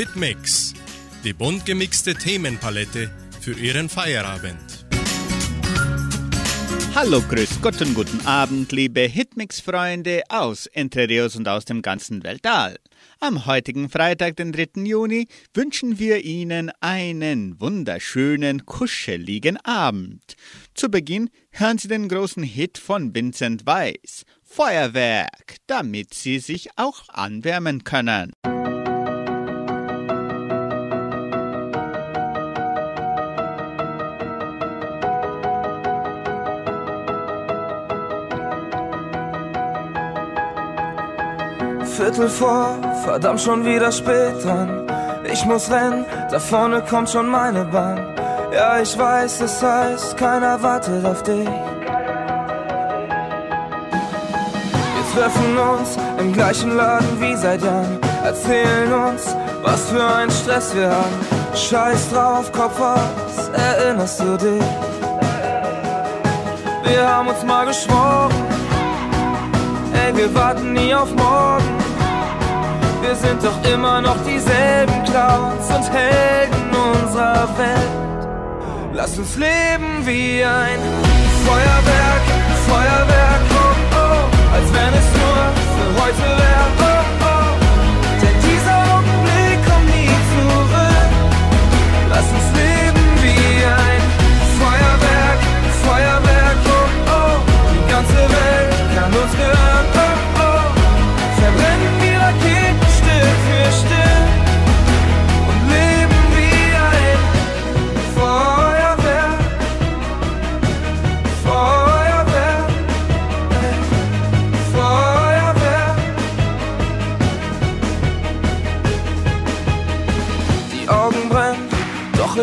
Hitmix, die bunt gemixte Themenpalette für Ihren Feierabend. Hallo, grüß Gott und guten Abend, liebe Hitmix-Freunde aus Entre Rios und aus dem ganzen Weltall. Am heutigen Freitag, den 3. Juni, wünschen wir Ihnen einen wunderschönen, kuscheligen Abend. Zu Beginn hören Sie den großen Hit von Vincent Weiss, Feuerwerk, damit Sie sich auch anwärmen können. Viertel vor, verdammt schon wieder spät dran. Ich muss rennen, da vorne kommt schon meine Bahn. Ja, ich weiß, es heißt, keiner wartet auf dich. Wir treffen uns im gleichen Laden wie seit Jahren. Erzählen uns, was für ein Stress wir haben. Scheiß drauf, Kopf aus, erinnerst du dich? Wir haben uns mal geschworen, ey, wir warten nie auf morgen. Wir sind doch immer noch dieselben Clowns und Helden unserer Welt. Lass uns leben wie ein Feuerwerk, Feuerwerk, oh oh, als wenn es nur für heute wäre, oh oh. Denn dieser Augenblick kommt nie zurück. Lass uns leben wie ein Feuerwerk, Feuerwerk, oh oh. Die ganze Welt kann uns gehören,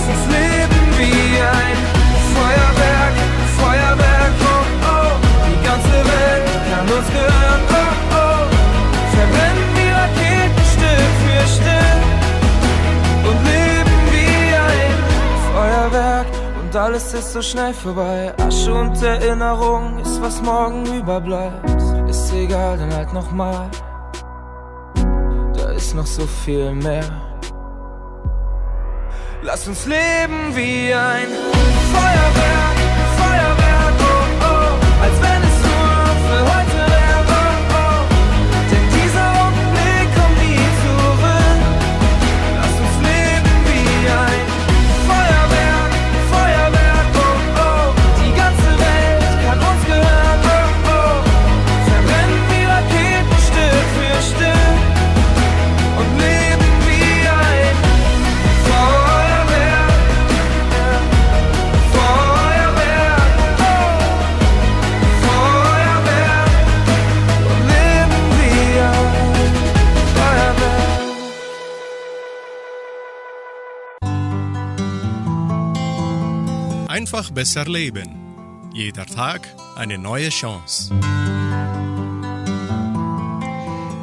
Lass uns leben wie ein Feuerwerk, Feuerwerk, oh oh. Die ganze Welt kann uns gehören, oh oh. Verbrennen die Raketen Stück für Stück und leben wie ein Feuerwerk. Und alles ist so schnell vorbei. Asche und Erinnerung ist, was morgen überbleibt. Ist egal, dann halt nochmal. Da ist noch so viel mehr. Lass uns leben wie ein Feuerwerk, besser leben. Jeder Tag eine neue Chance.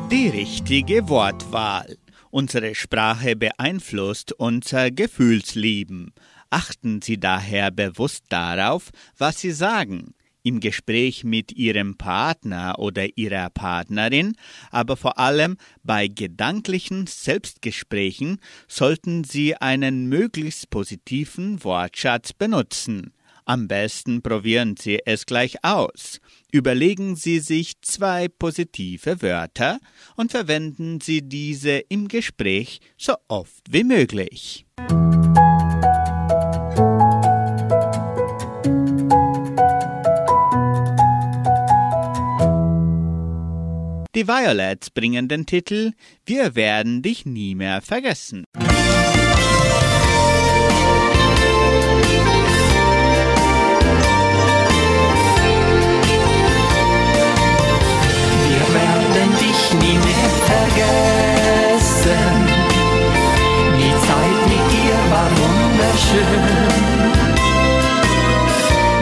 Die richtige Wortwahl. Unsere Sprache beeinflusst unser Gefühlsleben. Achten Sie daher bewusst darauf, was Sie sagen. Im Gespräch mit Ihrem Partner oder Ihrer Partnerin, aber vor allem bei gedanklichen Selbstgesprächen sollten Sie einen möglichst positiven Wortschatz benutzen. Am besten probieren Sie es gleich aus. Überlegen Sie sich zwei positive Wörter und verwenden Sie diese im Gespräch so oft wie möglich. Die Violets bringen den Titel Wir werden dich nie mehr vergessen. vergessen. Die Zeit mit dir war wunderschön.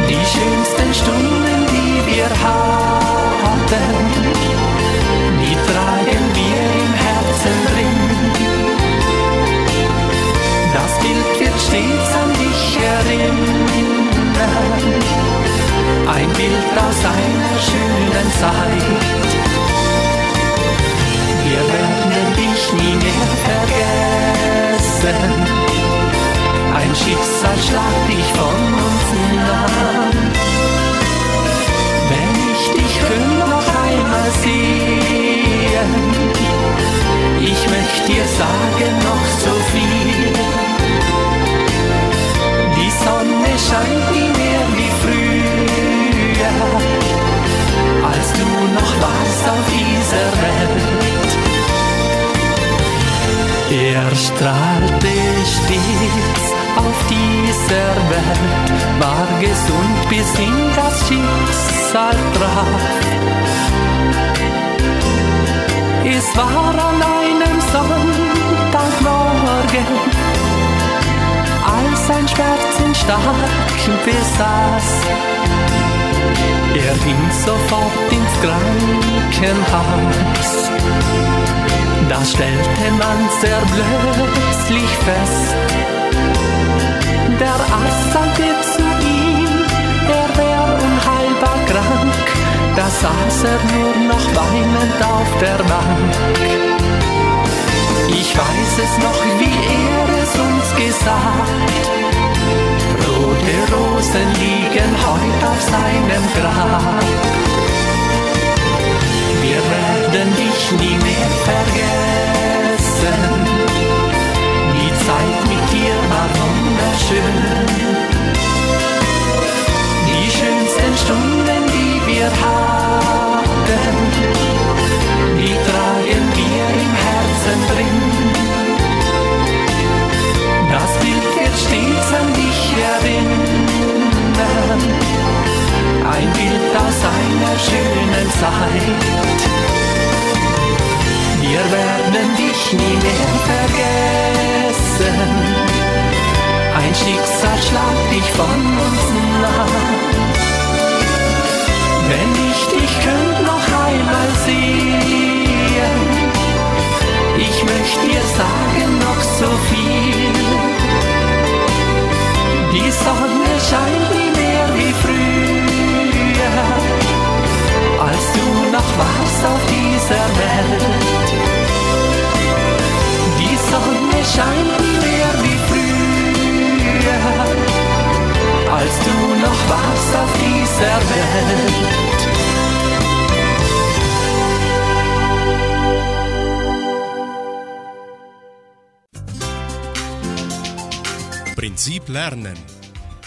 Die schönsten Stunden, die wir hatten, die tragen wir im Herzen drin. Das Bild wird stets an dich erinnern. Ein Bild aus einer schönen Zeit. Vergessen. Ein Schicksal schlagt dich von uns nahm. Wenn ich dich noch einmal sehen, ich möchte dir sagen noch so viel. Die Sonne scheint nie mehr wie früher, als du noch warst auf dieser Welt. Er strahlte stets auf dieser Welt, war gesund bis in das Schicksal traf. Es war an einem Sonntagmorgen, als sein Schmerzen stark besaß. Er ging sofort ins Krankenhaus. Da stellte man sehr plötzlich fest, der Arzt sagte zu ihm, er wäre unheilbar krank. Da saß er nur noch weinend auf der Bank. Ich weiß es noch, wie er es uns gesagt. Rote Rosen liegen heut auf seinem Grab. Wir werden dich nie mehr vergessen. Die Zeit mit dir war wunderschön. Die schönsten Stunden,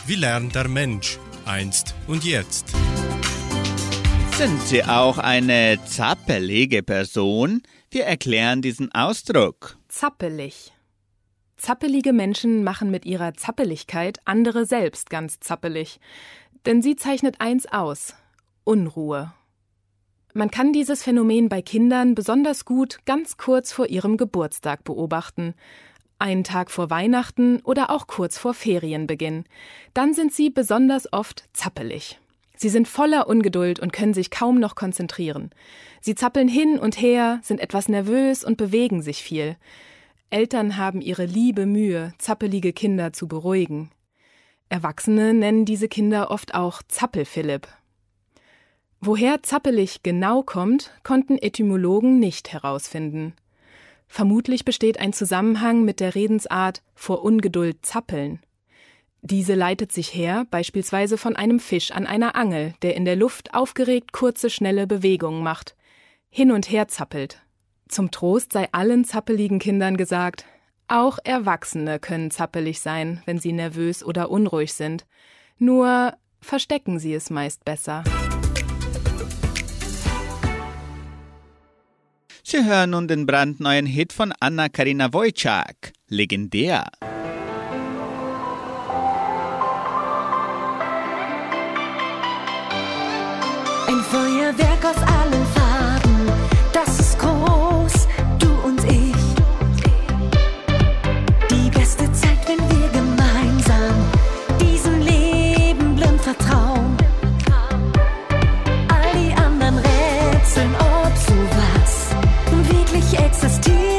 Wie lernt der Mensch einst und jetzt? Sind Sie auch eine zappelige Person? Wir erklären diesen Ausdruck. Zappelig. Zappelige Menschen machen mit ihrer Zappeligkeit andere selbst ganz zappelig. Denn sie zeichnet eins aus: Unruhe. Man kann dieses Phänomen bei Kindern besonders gut ganz kurz vor ihrem Geburtstag beobachten. Einen Tag vor Weihnachten oder auch kurz vor Ferienbeginn. Dann sind sie besonders oft zappelig. Sie sind voller Ungeduld und können sich kaum noch konzentrieren. Sie zappeln hin und her, sind etwas nervös und bewegen sich viel. Eltern haben ihre liebe Mühe, zappelige Kinder zu beruhigen. Erwachsene nennen diese Kinder oft auch Zappelphilipp. Woher zappelig genau kommt, konnten Etymologen nicht herausfinden. Vermutlich besteht ein Zusammenhang mit der Redensart vor Ungeduld zappeln. Diese leitet sich her beispielsweise von einem Fisch an einer Angel, der in der Luft aufgeregt kurze, schnelle Bewegungen macht, hin und her zappelt. Zum Trost sei allen zappeligen Kindern gesagt, auch Erwachsene können zappelig sein, wenn sie nervös oder unruhig sind. Nur verstecken sie es meist besser. Sie hören nun den brandneuen Hit von Anna-Karina Wojcik, legendär. Ein Feuerwerk aus allen wirklich existieren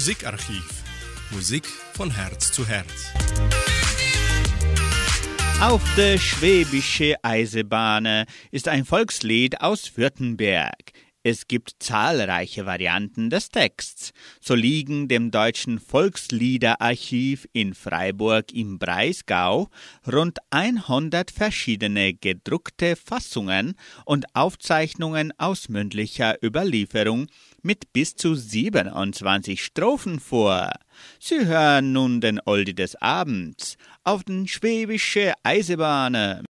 Musikarchiv. Musik von Herz zu Herz. Auf der Schwäbische Eisenbahn ist ein Volkslied aus Württemberg. Es gibt zahlreiche Varianten des Texts. So liegen dem Deutschen Volksliederarchiv in Freiburg im Breisgau rund 100 verschiedene gedruckte Fassungen und Aufzeichnungen aus mündlicher Überlieferung mit bis zu 27 Strophen vor. Sie hören nun den Oldie des Abends auf den Schwäbische Eisenbahn.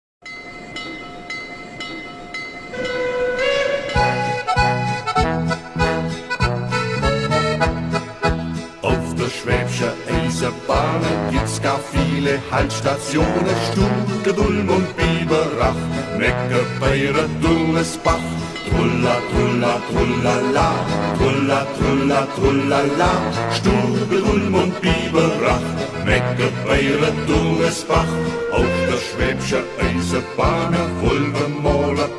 Auf der Schwäbische Eisenbahn gibt's gar viele Haltstationen. Stude, Dulm und Biberach, Neckarbeire, Dullesbach. Trulla, trulla, trullala, trulla, trulla, trullala. Stube, Dulm und Biberach, Neckarbeire, Dullesbach. Auf der Schwäbische Eisenbahn ein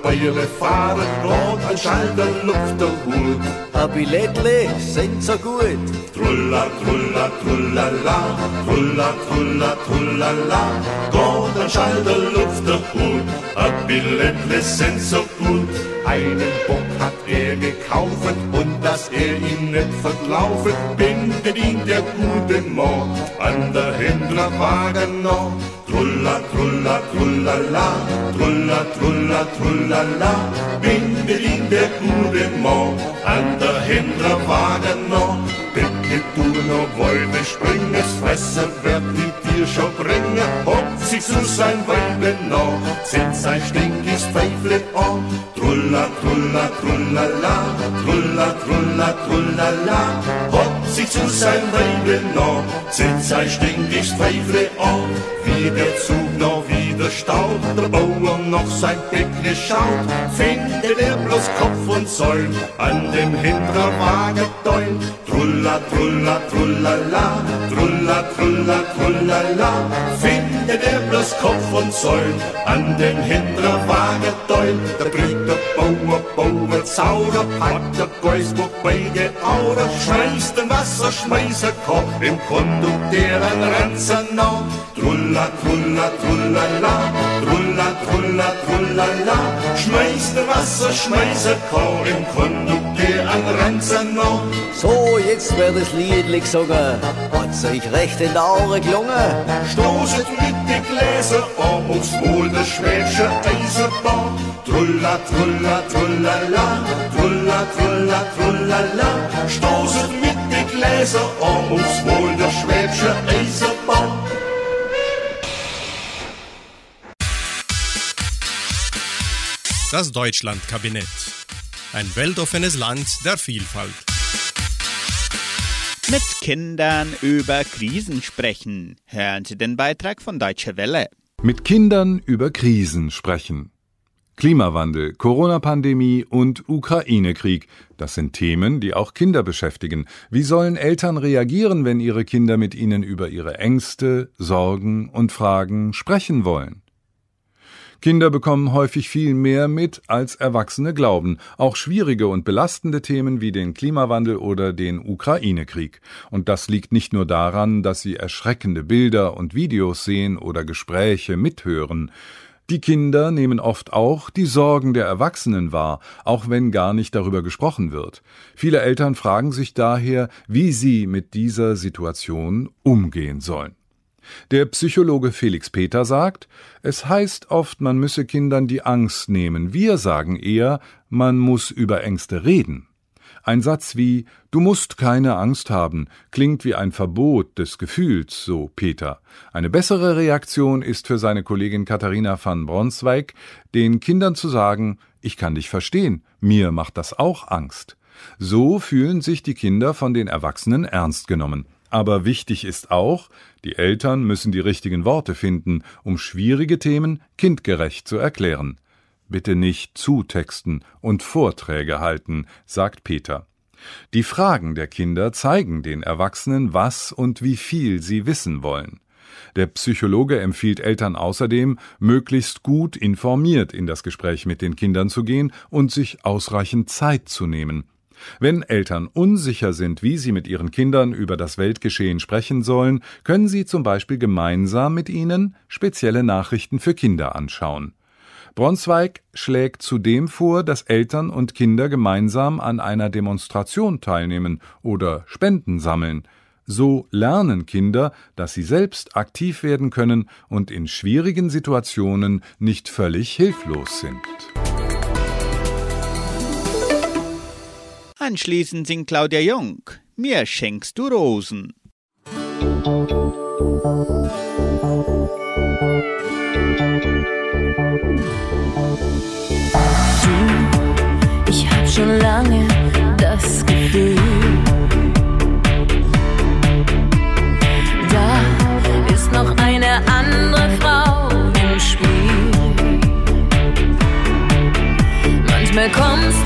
Beile fahren. Rot ein Schalter, Luft der Hut. A Billettle sind so gut. Trulla, trulla, trullala, trulla, trulla, trullala. Gott, ein Schalter, Luft der Hut, a Billettle sind so gut. Einen Bock hat er gekauft und dass er ihn nicht verlaufen, bindet ihn der gute Mann an der Händlerwagen noch. Trulla, trulla, trullala, trulla, trulla, trullala, bindet ihn der gute Mann an der Händlerwagen noch. Bitte du noch wollte springen, das Wasser wird die dir schon bringen, hockt sich zu sein Weibe noch, zieht sein stinkes Pfeifle an. Trulla, trulla, trullala, trulla, trulla, trullala, hockt sich zu sein Weibe noch, zieht sein stinkes Pfeifle an. Wie der Zug noch wieder staut, der Bauer noch sein Päckle schaut, findet er bloß Kopf und Säul an dem Hinterwagen. Trulla, trulla, trullala, trulla, trulla, trullala. Finde der bloß Kopf und Säul an den hinteren Wagendeul. Der bringt der Bauer, Bauer, Zauber, packt der wo beide Augen schmeißt den Wasser, schmeißer Koch im Kondukteur ein Ranzer noch. Trulla, trulla, trullala, trulla, trulla, trullala. Schmeißt den Wasser, schmeißer Koch im Kondukteur ein Ranzer noch. So, jetzt wird das Liedlich gesungen. Hat's euch recht in der Aure gelungen? Stoßet mit den Gläser an aufs Wohl der schwäbische Eisenbahn. Trulla, trulla, trullala, trulla, trulla, trullala. Stoßet mit den Gläser an aufs Wohl der schwäbische Eisenbahn. Das Deutschlandkabinett. Ein weltoffenes Land der Vielfalt. Mit Kindern über Krisen sprechen. Hören Sie den Beitrag von Deutsche Welle. Mit Kindern über Krisen sprechen. Klimawandel, Corona-Pandemie und Ukraine-Krieg. Das sind Themen, die auch Kinder beschäftigen. Wie sollen Eltern reagieren, wenn ihre Kinder mit ihnen über ihre Ängste, Sorgen und Fragen sprechen wollen? Kinder bekommen häufig viel mehr mit, als Erwachsene glauben. Auch schwierige und belastende Themen wie den Klimawandel oder den Ukraine-Krieg. Und das liegt nicht nur daran, dass sie erschreckende Bilder und Videos sehen oder Gespräche mithören. Die Kinder nehmen oft auch die Sorgen der Erwachsenen wahr, auch wenn gar nicht darüber gesprochen wird. Viele Eltern fragen sich daher, wie sie mit dieser Situation umgehen sollen. Der Psychologe Felix Peter sagt, es heißt oft, man müsse Kindern die Angst nehmen. Wir sagen eher, man muss über Ängste reden. Ein Satz wie Du musst keine Angst haben klingt wie ein Verbot des Gefühls, so Peter. Eine bessere Reaktion ist für seine Kollegin Katharina van Bronswijk, den Kindern zu sagen, ich kann dich verstehen, mir macht das auch Angst. So fühlen sich die Kinder von den Erwachsenen ernst genommen. Aber wichtig ist auch, die Eltern müssen die richtigen Worte finden, um schwierige Themen kindgerecht zu erklären. Bitte nicht zutexten und Vorträge halten, sagt Peter. Die Fragen der Kinder zeigen den Erwachsenen, was und wie viel sie wissen wollen. Der Psychologe empfiehlt Eltern außerdem, möglichst gut informiert in das Gespräch mit den Kindern zu gehen und sich ausreichend Zeit zu nehmen. Wenn Eltern unsicher sind, wie sie mit ihren Kindern über das Weltgeschehen sprechen sollen, können sie zum Beispiel gemeinsam mit ihnen spezielle Nachrichten für Kinder anschauen. Bronsweig schlägt zudem vor, dass Eltern und Kinder gemeinsam an einer Demonstration teilnehmen oder Spenden sammeln. So lernen Kinder, dass sie selbst aktiv werden können und in schwierigen Situationen nicht völlig hilflos sind. Anschließend singt Claudia Jung. Mir schenkst du Rosen. Ich hab schon lange das Gefühl, da ist noch eine andere Frau im Spiel. Manchmal kommst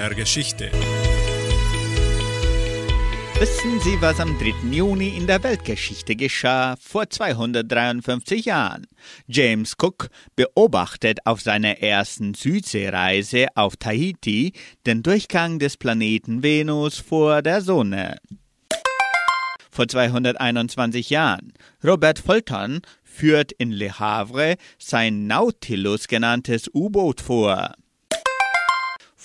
der Geschichte. Wissen Sie, was am 3. Juni in der Weltgeschichte geschah, vor 253 Jahren? James Cook beobachtet auf seiner ersten Südseereise auf Tahiti den Durchgang des Planeten Venus vor der Sonne. Vor 221 Jahren. Robert Fulton führt in Le Havre sein Nautilus genanntes U-Boot vor.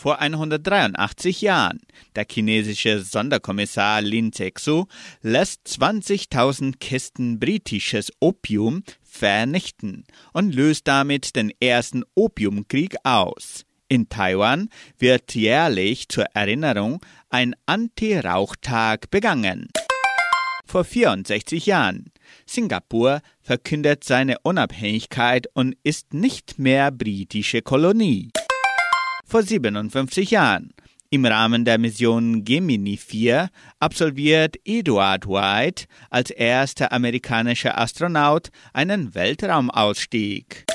Vor 183 Jahren. Der chinesische Sonderkommissar Lin Zexu lässt 20.000 Kisten britisches Opium vernichten und löst damit den ersten Opiumkrieg aus. In Taiwan wird jährlich zur Erinnerung ein Anti-Rauchtag begangen. Vor 64 Jahren. Singapur verkündet seine Unabhängigkeit und ist nicht mehr britische Kolonie vor 57 Jahren. Im Rahmen der Mission Gemini 4 absolviert Edward White als erster amerikanischer Astronaut einen Weltraumausstieg.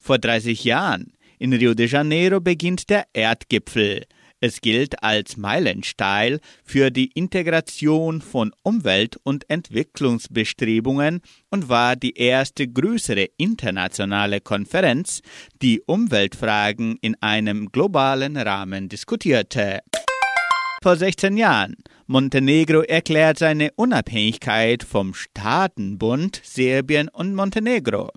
Vor 30 Jahren. In Rio de Janeiro beginnt der Erdgipfel. Es gilt als Meilenstein für die Integration von Umwelt- und Entwicklungsbestrebungen und war die erste größere internationale Konferenz, die Umweltfragen in einem globalen Rahmen diskutierte. Vor 16 Jahren. Montenegro erklärt seine Unabhängigkeit vom Staatenbund Serbien und Montenegro.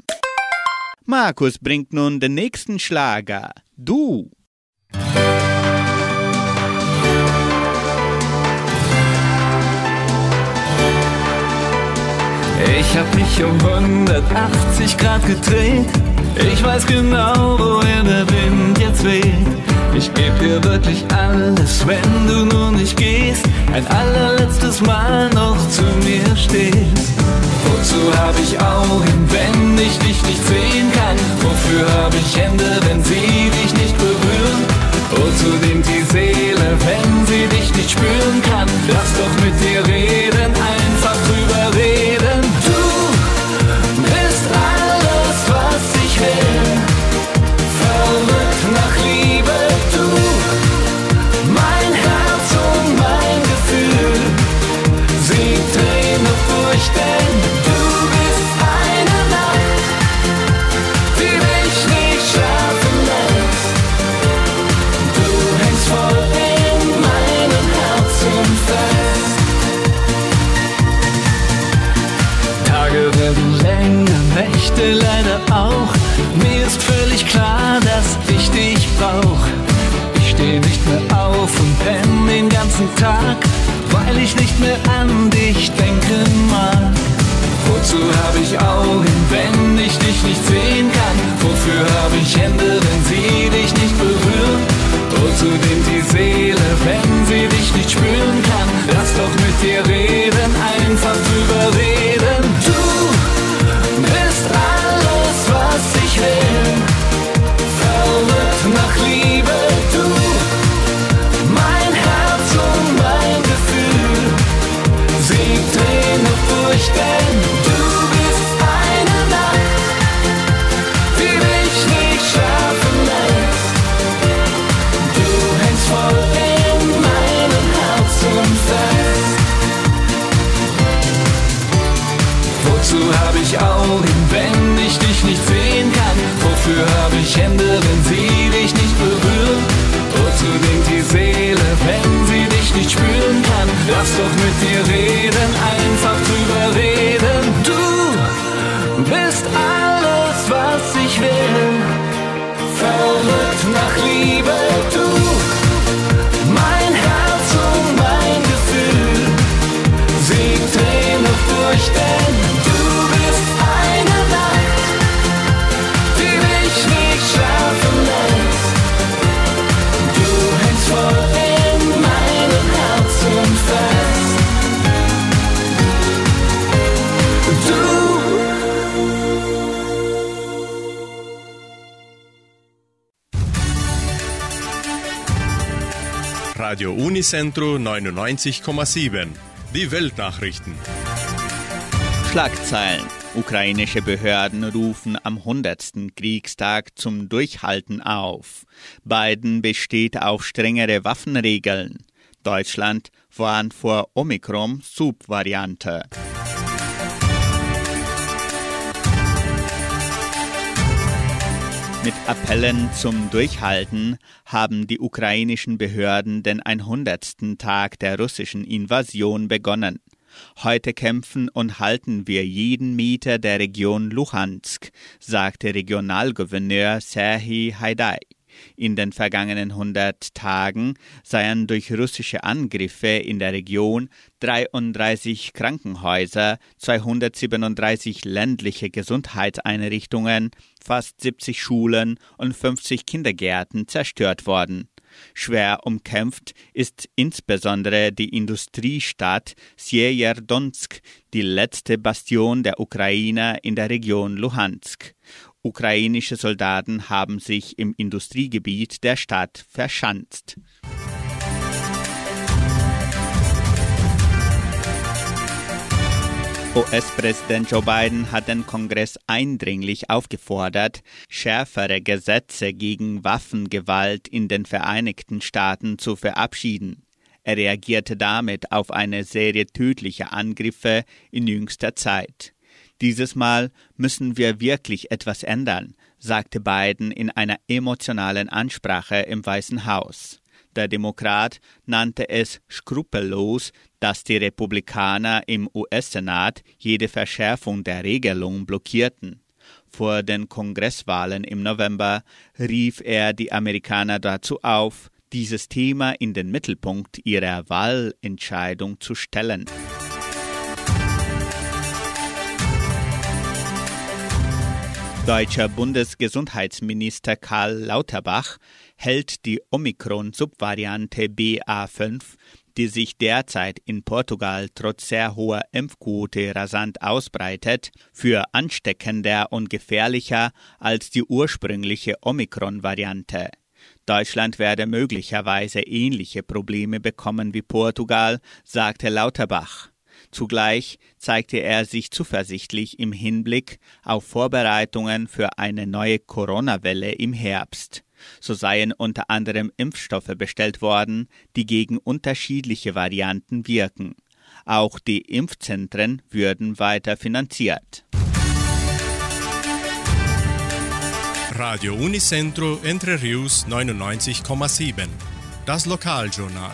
Markus bringt nun den nächsten Schlager. Du. Ich hab mich um 180 Grad gedreht. Ich weiß genau, wohin der Wind jetzt weht. Ich geb dir wirklich alles, wenn du nur nicht gehst. Ein allerletztes Mal noch zu mir stehst. Wozu hab ich Augen, wenn ich dich nicht sehen kann? Wofür hab ich Hände, wenn sie dich nicht berühren? Wozu dient die Seele, wenn sie dich nicht spüren kann? Lass doch mit dir reden, einfach drüber reden. Ganzen Tag, weil ich nicht mehr an dich denken mag. Wozu hab ich Augen, wenn ich dich nicht sehen kann? Wofür hab ich Hände, wenn sie dich nicht berühren? Wozu dient die Seele, wenn sie dich nicht spüren kann? Lass doch mit dir reden, einfach drüber reden. Du bist alles, was ich will. Verrückt nach Liebe, Unicentro 99,7. Die Weltnachrichten. Schlagzeilen. Ukrainische Behörden rufen am 100. Kriegstag zum Durchhalten auf. Biden besteht auf strengere Waffenregeln. Deutschland warnt vor Omikron-Subvariante. Mit Appellen zum Durchhalten haben die ukrainischen Behörden den 100. Tag der russischen Invasion begonnen. Heute kämpfen und halten wir jeden Meter der Region Luhansk, sagte Regionalgouverneur Serhii Haidai. In den vergangenen 100 Tagen seien durch russische Angriffe in der Region 33 Krankenhäuser, 237 ländliche Gesundheitseinrichtungen, fast 70 Schulen und 50 Kindergärten zerstört worden. Schwer umkämpft ist insbesondere die Industriestadt Siewierodonsk, die letzte Bastion der Ukrainer in der Region Luhansk. Ukrainische Soldaten haben sich im Industriegebiet der Stadt verschanzt. US-Präsident Joe Biden hat den Kongress eindringlich aufgefordert, schärfere Gesetze gegen Waffengewalt in den Vereinigten Staaten zu verabschieden. Er reagierte damit auf eine Serie tödlicher Angriffe in jüngster Zeit. Dieses Mal müssen wir wirklich etwas ändern, sagte Biden in einer emotionalen Ansprache im Weißen Haus. Der Demokrat nannte es skrupellos, dass die Republikaner im US-Senat jede Verschärfung der Regelung blockierten. Vor den Kongresswahlen im November rief er die Amerikaner dazu auf, dieses Thema in den Mittelpunkt ihrer Wahlentscheidung zu stellen. Deutscher Bundesgesundheitsminister Karl Lauterbach hält die Omikron-Subvariante BA5, die sich derzeit in Portugal trotz sehr hoher Impfquote rasant ausbreitet, für ansteckender und gefährlicher als die ursprüngliche Omikron-Variante. Deutschland werde möglicherweise ähnliche Probleme bekommen wie Portugal, sagte Lauterbach. Zugleich zeigte er sich zuversichtlich im Hinblick auf Vorbereitungen für eine neue Corona-Welle im Herbst. So seien unter anderem Impfstoffe bestellt worden, die gegen unterschiedliche Varianten wirken. Auch die Impfzentren würden weiter finanziert. Radio Unicentro Entre Rius 99,7. Das Lokaljournal.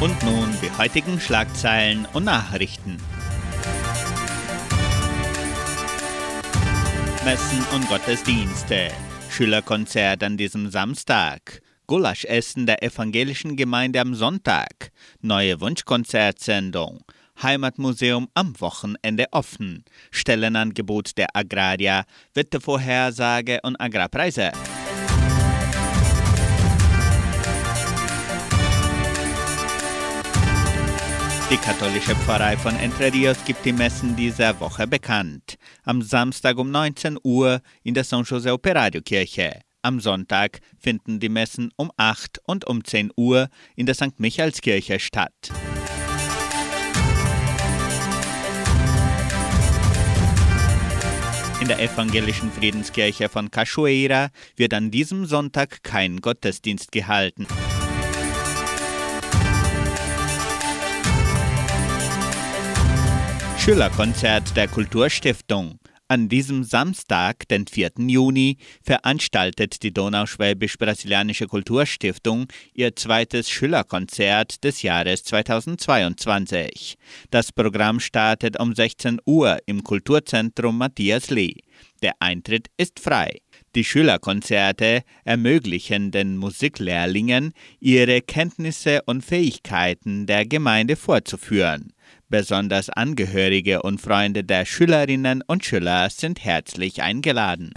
Und nun die heutigen Schlagzeilen und Nachrichten. Messen und Gottesdienste. Schülerkonzert an diesem Samstag. Gulaschessen der evangelischen Gemeinde am Sonntag. Neue Wunschkonzertsendung. Heimatmuseum am Wochenende offen. Stellenangebot der Agraria, Wettervorhersage und Agrarpreise. Die katholische Pfarrei von Entre Rios gibt die Messen dieser Woche bekannt. Am Samstag um 19 Uhr in der San José Operario Kirche. Am Sonntag finden die Messen um 8 und um 10 Uhr in der St. Michaelskirche statt. In der evangelischen Friedenskirche von Cachoeira wird an diesem Sonntag kein Gottesdienst gehalten. Schülerkonzert der Kulturstiftung. An diesem Samstag, den 4. Juni, veranstaltet die Donauschwäbisch-Brasilianische Kulturstiftung ihr zweites Schülerkonzert des Jahres 2022. Das Programm startet um 16 Uhr im Kulturzentrum Matthias Lee. Der Eintritt ist frei. Die Schülerkonzerte ermöglichen den Musiklehrlingen, ihre Kenntnisse und Fähigkeiten der Gemeinde vorzuführen. Besonders Angehörige und Freunde der Schülerinnen und Schüler sind herzlich eingeladen.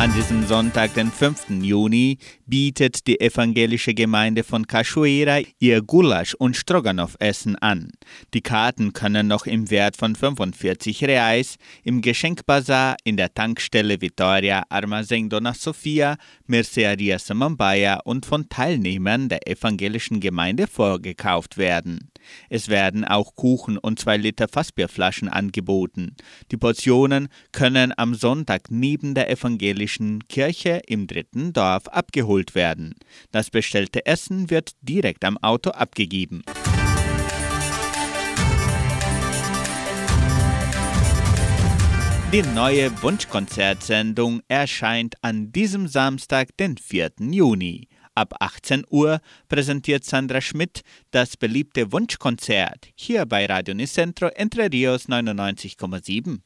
An diesem Sonntag, den 5. Juni, bietet die evangelische Gemeinde von Cachoeira ihr Gulasch- und Stroganoff-Essen an. Die Karten können noch im Wert von 45 Reais im Geschenkbazar in der Tankstelle Vitoria Armazém Dona Sofia, Mercearia Samambaia und von Teilnehmern der evangelischen Gemeinde vorgekauft werden. Es werden auch Kuchen und zwei Liter Fassbierflaschen angeboten. Die Portionen können am Sonntag neben der evangelischen Kirche im dritten Dorf abgeholt werden. Das bestellte Essen wird direkt am Auto abgegeben. Die neue Wunschkonzertsendung erscheint an diesem Samstag, den 4. Juni. Ab 18 Uhr präsentiert Sandra Schmidt das beliebte Wunschkonzert hier bei Radio Nicentro Entre Rios 99,7.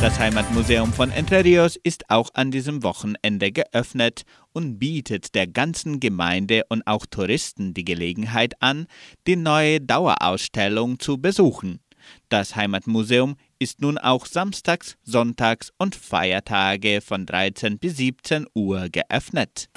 Das Heimatmuseum von Entre Rios ist auch an diesem Wochenende geöffnet und bietet der ganzen Gemeinde und auch Touristen die Gelegenheit an, die neue Dauerausstellung zu besuchen. Das Heimatmuseum ist nun auch samstags, sonntags und Feiertage von 13 bis 17 Uhr geöffnet.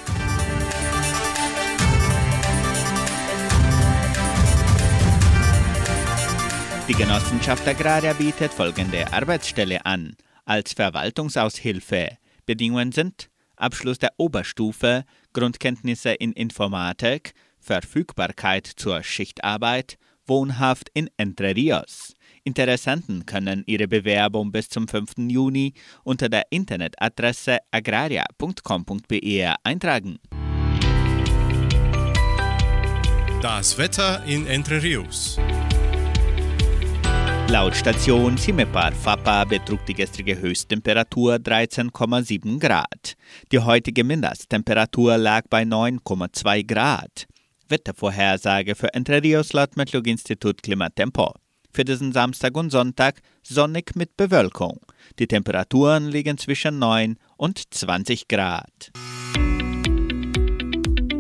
Die Genossenschaft Agraria bietet folgende Arbeitsstelle an. Als Verwaltungsaushilfe. Bedingungen sind Abschluss der Oberstufe, Grundkenntnisse in Informatik, Verfügbarkeit zur Schichtarbeit, wohnhaft in Entre Rios. Interessenten können ihre Bewerbung bis zum 5. Juni unter der Internetadresse agraria.com.br eintragen. Das Wetter in Entre Rios. Laut Station Cimepar Fapa betrug die gestrige Höchsttemperatur 13,7 Grad. Die heutige Mindesttemperatur lag bei 9,2 Grad. Wettervorhersage für Entre Rios laut Metlog-Institut Klimatempo. Für diesen Samstag und Sonntag sonnig mit Bewölkung. Die Temperaturen liegen zwischen 9 und 20 Grad.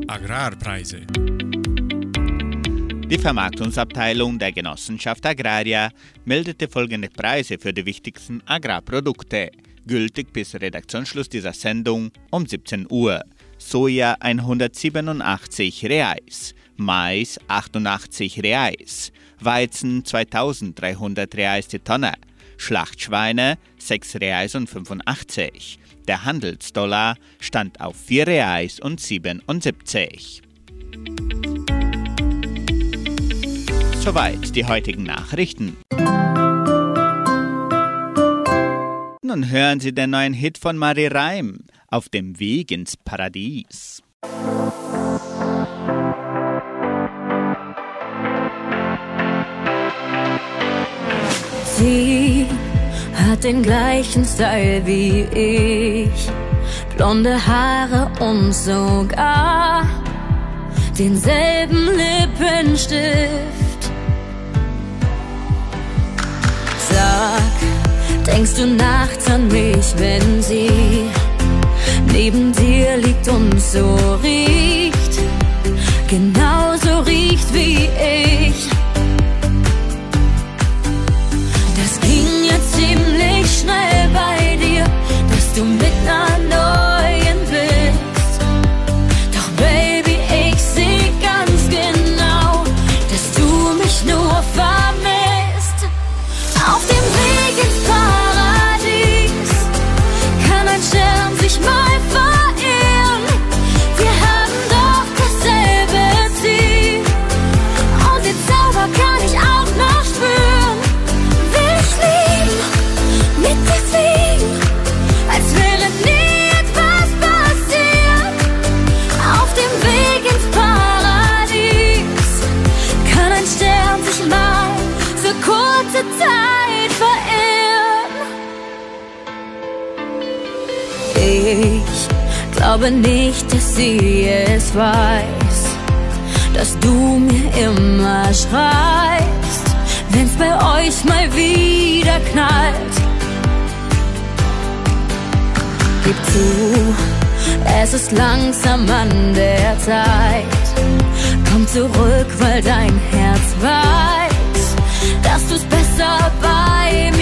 Agrarpreise. Die Vermarktungsabteilung der Genossenschaft Agraria meldete folgende Preise für die wichtigsten Agrarprodukte, gültig bis Redaktionsschluss dieser Sendung um 17 Uhr. Soja 187 Reais, Mais 88 Reais, Weizen 2300 Reais die Tonne, Schlachtschweine 6 Reais und 85. Der Handelsdollar stand auf 4 Reais und 77. Soweit die heutigen Nachrichten. Nun hören Sie den neuen Hit von Marie Reim auf dem Weg ins Paradies. Sie hat den gleichen Style wie ich. Blonde Haare und sogar denselben Lippenstift. Sag, denkst du nachts an mich, wenn sie neben dir liegt und so riecht? Genauso riecht wie ich. Glaube nicht, dass sie es weiß, dass du mir immer schreibst, wenn's bei euch mal wieder knallt. Gib zu, es ist langsam an der Zeit. Komm zurück, weil dein Herz weiß, dass du's besser bei dem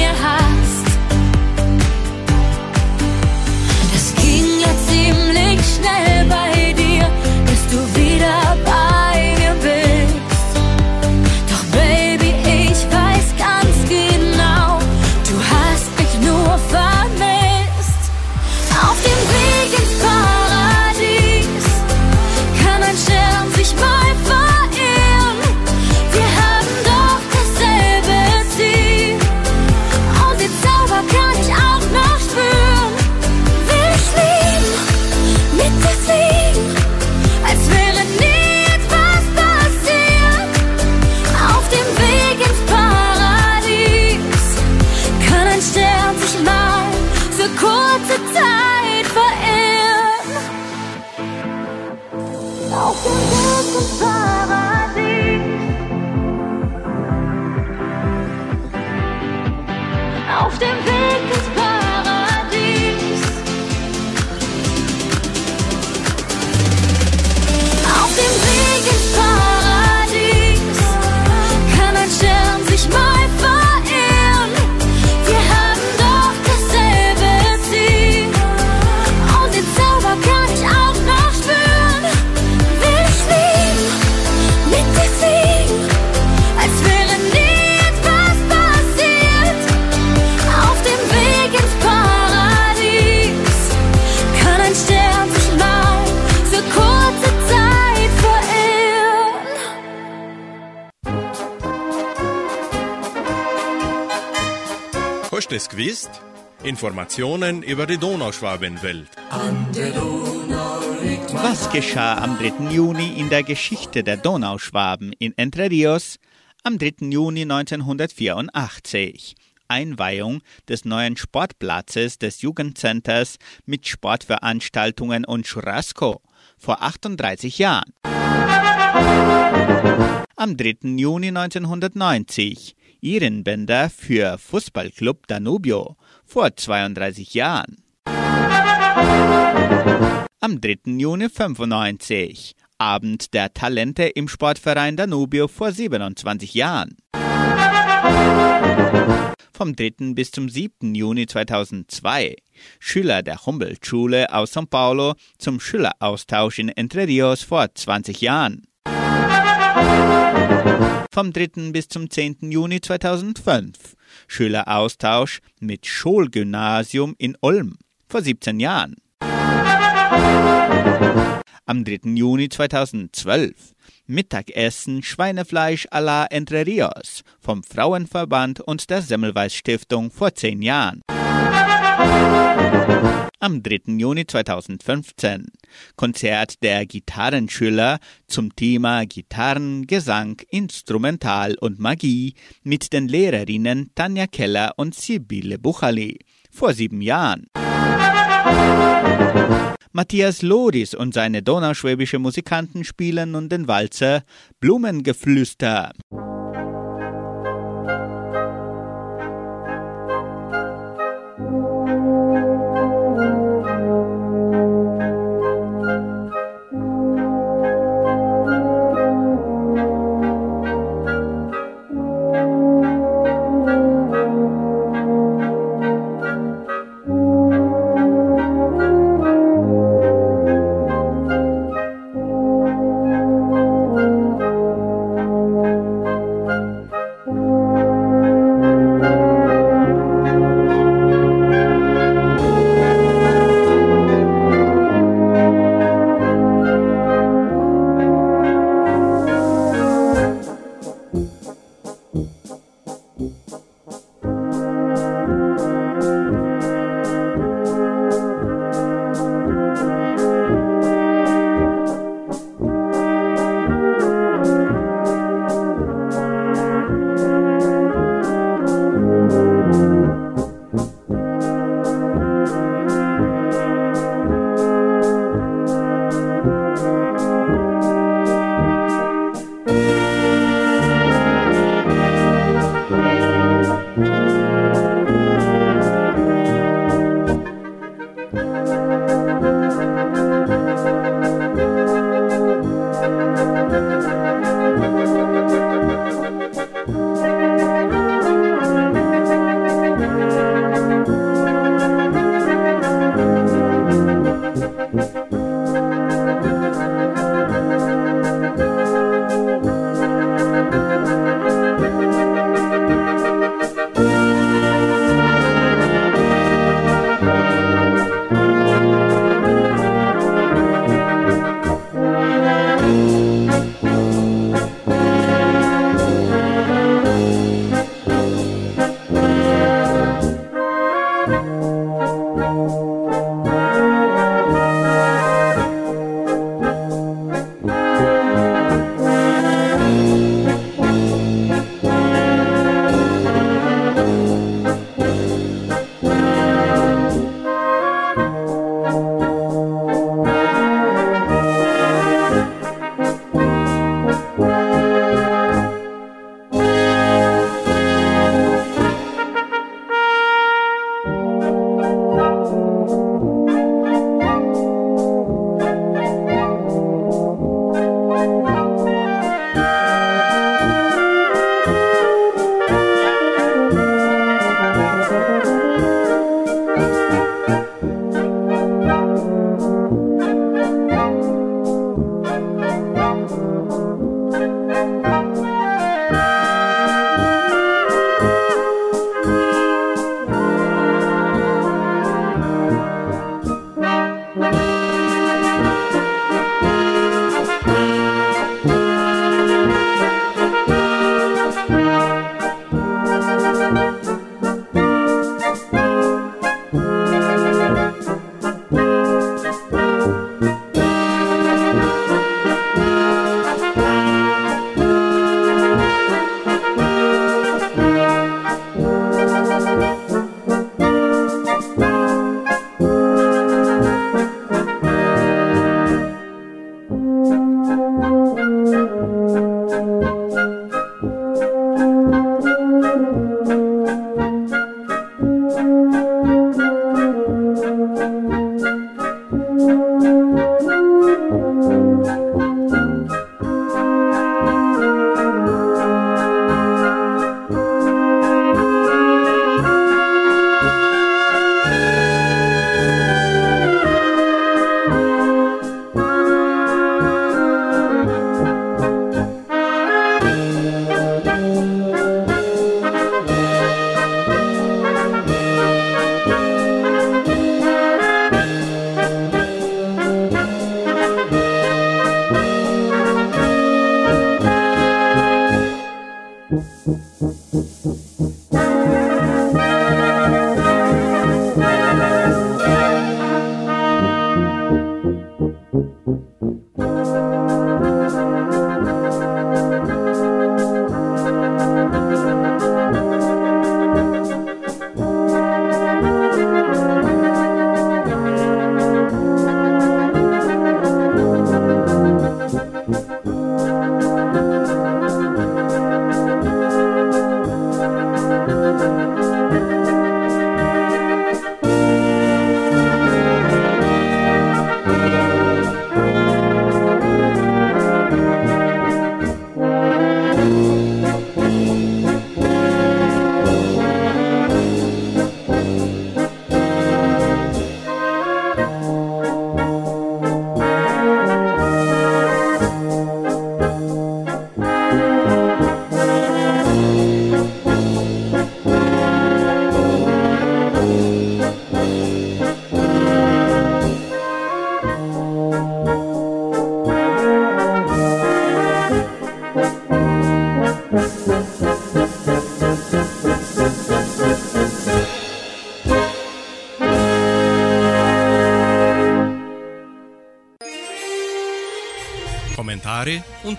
Informationen über die Donauschwabenwelt. Was geschah am 3. Juni in der Geschichte der Donauschwaben in Entre Rios? Am 3. Juni 1984. Einweihung des neuen Sportplatzes des Jugendcenters mit Sportveranstaltungen und Churrasco vor 38 Jahren. Am 3. Juni 1990 Ehrenbänder für Fußballclub Danubio vor 32 Jahren. Am 3. Juni 95 Abend der Talente im Sportverein Danubio vor 27 Jahren. Vom 3. bis zum 7. Juni 2002 Schüler der Humboldt-Schule aus São Paulo zum Schüleraustausch in Entre Rios vor 20 Jahren. Vom 3. bis zum 10. Juni 2005 Schüleraustausch mit Schulgymnasium in Ulm vor 17 Jahren. Am 3. Juni 2012 Mittagessen Schweinefleisch à la Entre Rios vom Frauenverband und der Semmelweis Stiftung vor 10 Jahren. Am 3. Juni 2015 Konzert der Gitarrenschüler zum Thema Gitarren, Gesang, Instrumental und Magie mit den Lehrerinnen Tanja Keller und Sibylle Buchali vor sieben Jahren. Matthias Lodis und seine donauschwäbische Musikanten spielen nun den Walzer Blumengeflüster.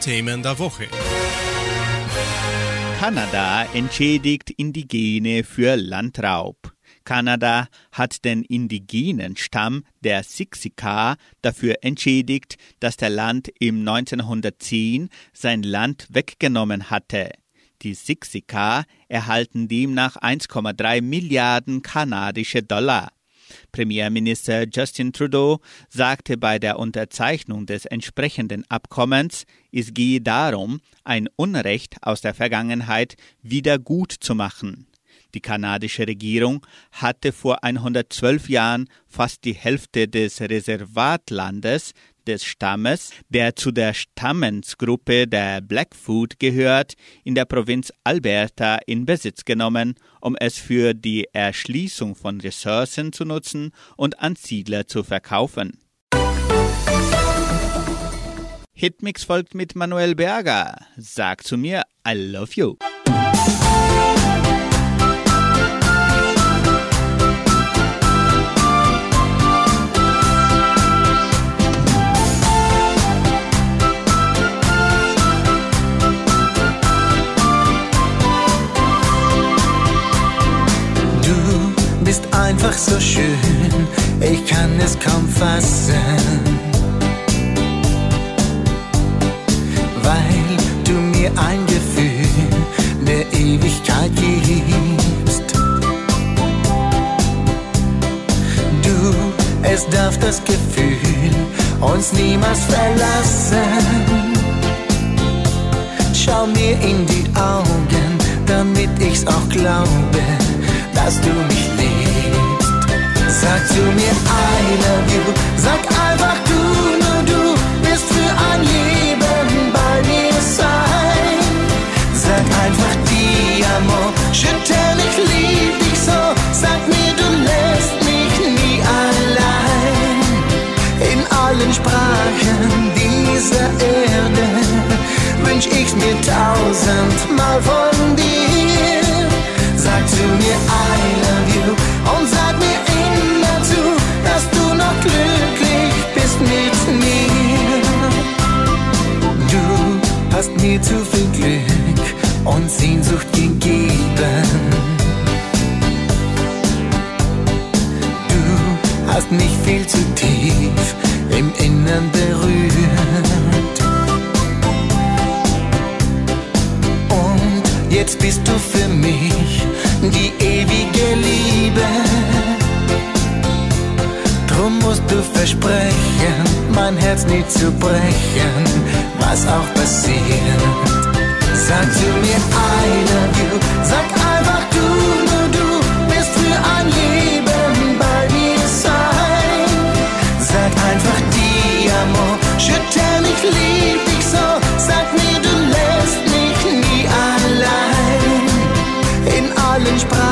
Themen der Woche. Kanada entschädigt Indigene für Landraub. Kanada hat den indigenen Stamm der Siksika dafür entschädigt, dass der Land im 1910 sein Land weggenommen hatte. Die Siksika erhalten demnach 1,3 Milliarden kanadische Dollar. Premierminister Justin Trudeau sagte bei der Unterzeichnung des entsprechenden Abkommens, es gehe darum, ein Unrecht aus der Vergangenheit wieder gut zu machen. Die kanadische Regierung hatte vor 112 Jahren fast die Hälfte des Reservatlandes des Stammes, der zu der Stammensgruppe der Blackfoot gehört, in der Provinz Alberta in Besitz genommen, um es für die Erschließung von Ressourcen zu nutzen und an Siedler zu verkaufen. Hitmix folgt mit Manuel Berger. Sag zu mir, I love you. Du bist einfach so schön, ich kann es kaum fassen. Weil du mir ein Gefühl der Ewigkeit gibst. Du, es darf das Gefühl uns niemals verlassen. Schau mir in die Augen, damit ich's auch glaube, dass du mich. Sag zu mir I love you, sag einfach du, nur du wirst für ein Leben bei mir sein. Sag einfach die Amor, schüttel, ich lieb dich so, sag mir du lässt mich nie allein. In allen Sprachen dieser Erde wünsch ich's mir tausendmal von dir. Sag zu mir I love you und sag mir hast mir zu viel Glück und Sehnsucht gegeben. Du hast mich viel zu tief im Innern berührt. Und jetzt bist du für mich die ewige Liebe. Drum musst du versprechen, mein Herz nie zu brechen, was auch passiert. Sag zu mir I love you, sag einfach du, nur du wirst für ein Leben bei mir sein. Sag einfach die Amor, schüttel, ich lieb dich so, sag mir du lässt mich nie allein. In allen Sprachen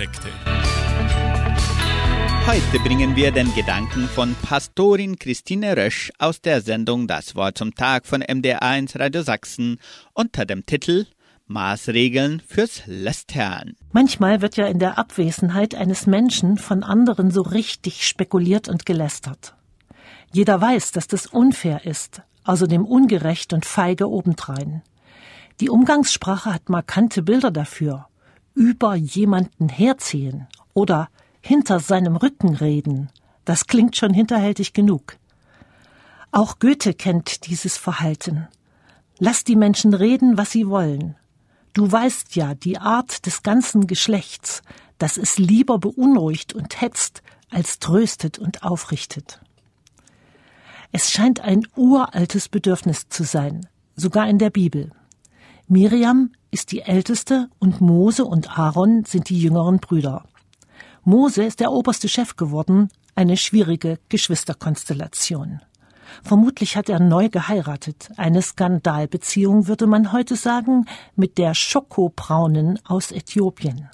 Lebensaspekte. Heute bringen wir den Gedanken von Pastorin Christine Rösch aus der Sendung Das Wort zum Tag von MDR1 Radio Sachsen unter dem Titel Maßregeln fürs Lästern. Manchmal wird ja in der Abwesenheit eines Menschen von anderen so richtig spekuliert und gelästert. Jeder weiß, dass das unfair ist, außerdem ungerecht und feige obendrein. Die Umgangssprache hat markante Bilder dafür. Über jemanden herziehen oder hinter seinem Rücken reden. Das klingt schon hinterhältig genug. Auch Goethe kennt dieses Verhalten. Lass die Menschen reden, was sie wollen. Du weißt ja die Art des ganzen Geschlechts, dass es lieber beunruhigt und hetzt, als tröstet und aufrichtet. Es scheint ein uraltes Bedürfnis zu sein, sogar in der Bibel. Miriam ist die älteste und Mose und Aaron sind die jüngeren Brüder. Mose ist der oberste Chef geworden, eine schwierige Geschwisterkonstellation. Vermutlich hat er neu geheiratet. Eine Skandalbeziehung würde man heute sagen, mit der Schokobraunen aus Äthiopien.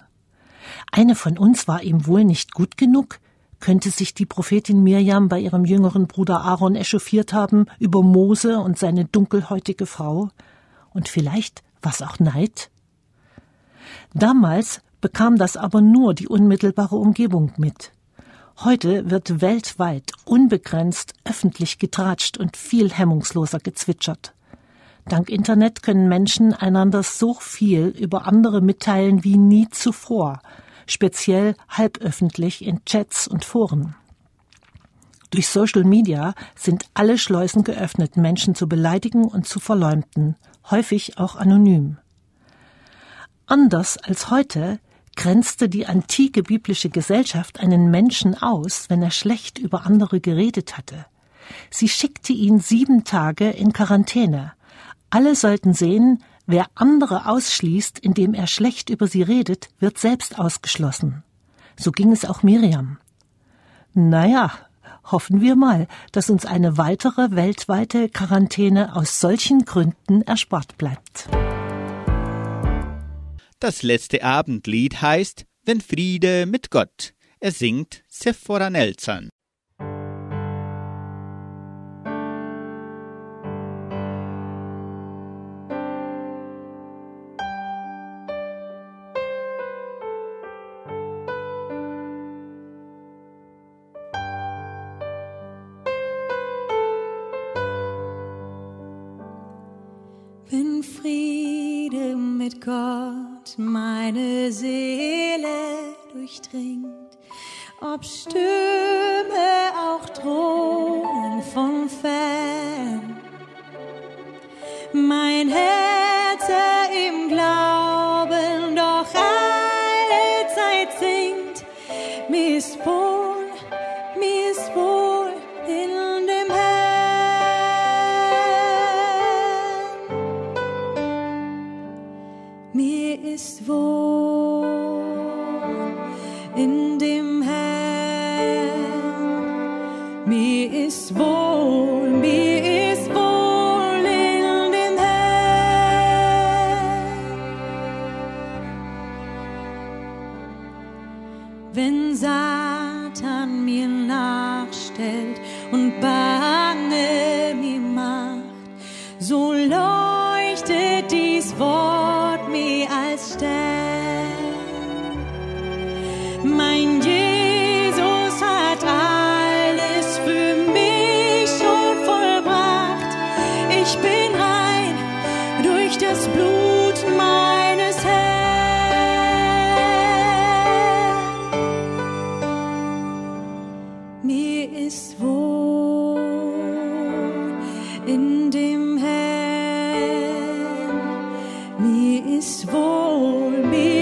Eine von uns war ihm wohl nicht gut genug? Könnte sich die Prophetin Mirjam bei ihrem jüngeren Bruder Aaron echauffiert haben über Mose und seine dunkelhäutige Frau? Und vielleicht was auch Neid? Damals bekam das aber nur die unmittelbare Umgebung mit. Heute wird weltweit unbegrenzt öffentlich getratscht und viel hemmungsloser gezwitschert. Dank Internet können Menschen einander so viel über andere mitteilen wie nie zuvor, speziell halböffentlich in Chats und Foren. Durch Social Media sind alle Schleusen geöffnet, Menschen zu beleidigen und zu verleumden, häufig auch anonym. Anders als heute grenzte die antike biblische Gesellschaft einen Menschen aus, wenn er schlecht über andere geredet hatte. Sie schickte ihn sieben Tage in Quarantäne. Alle sollten sehen, wer andere ausschließt, indem er schlecht über sie redet, wird selbst ausgeschlossen. So ging es auch Miriam. Naja, hoffen wir mal, dass uns eine weitere weltweite Quarantäne aus solchen Gründen erspart bleibt. Das letzte Abendlied heißt Wenn Friede mit Gott. Er singt Sephora Nelson. Friede mit Gott meine Seele durchdringt, ob Stürme Mir ist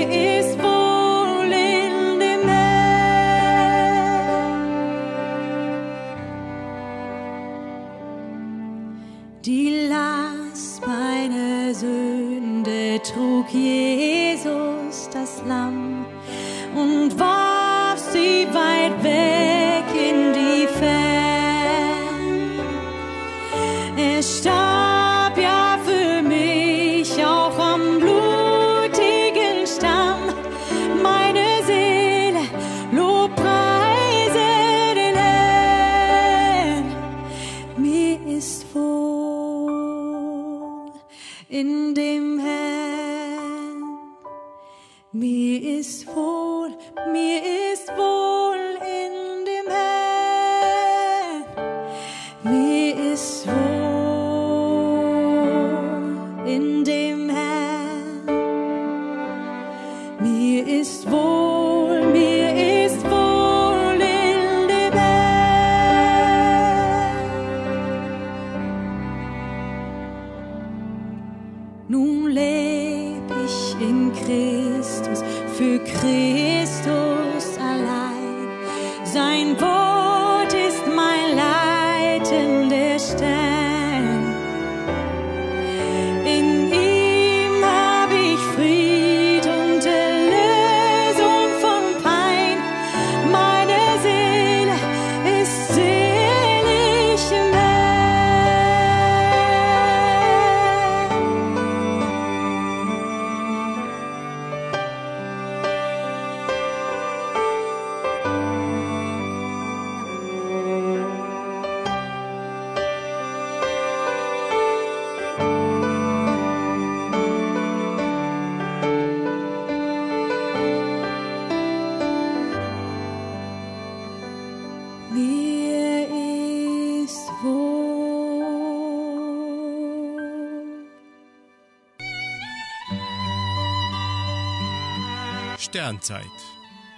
Sternzeit.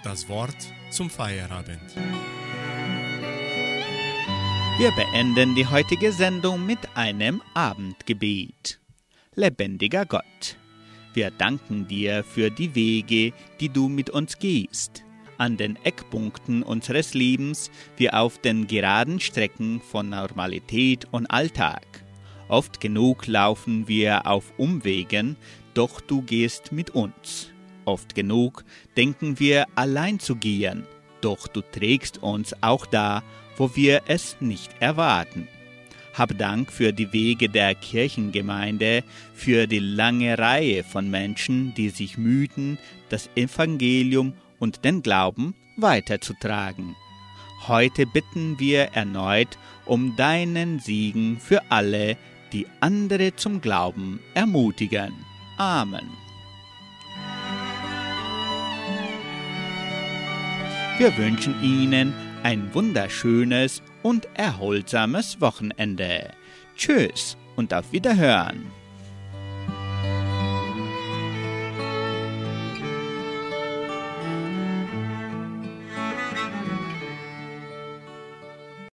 Das Wort zum Feierabend. Wir beenden die heutige Sendung mit einem Abendgebet. Lebendiger Gott, wir danken dir für die Wege, die du mit uns gehst, an den Eckpunkten unseres Lebens wie auf den geraden Strecken von Normalität und Alltag. Oft genug laufen wir auf Umwegen, doch du gehst mit uns. Oft genug denken wir allein zu gehen, doch du trägst uns auch da, wo wir es nicht erwarten. Hab Dank für die Wege der Kirchengemeinde, für die lange Reihe von Menschen, die sich mühten, das Evangelium und den Glauben weiterzutragen. Heute bitten wir erneut um deinen Siegen für alle, die andere zum Glauben ermutigen. Amen. Wir wünschen Ihnen ein wunderschönes und erholsames Wochenende. Tschüss und auf Wiederhören.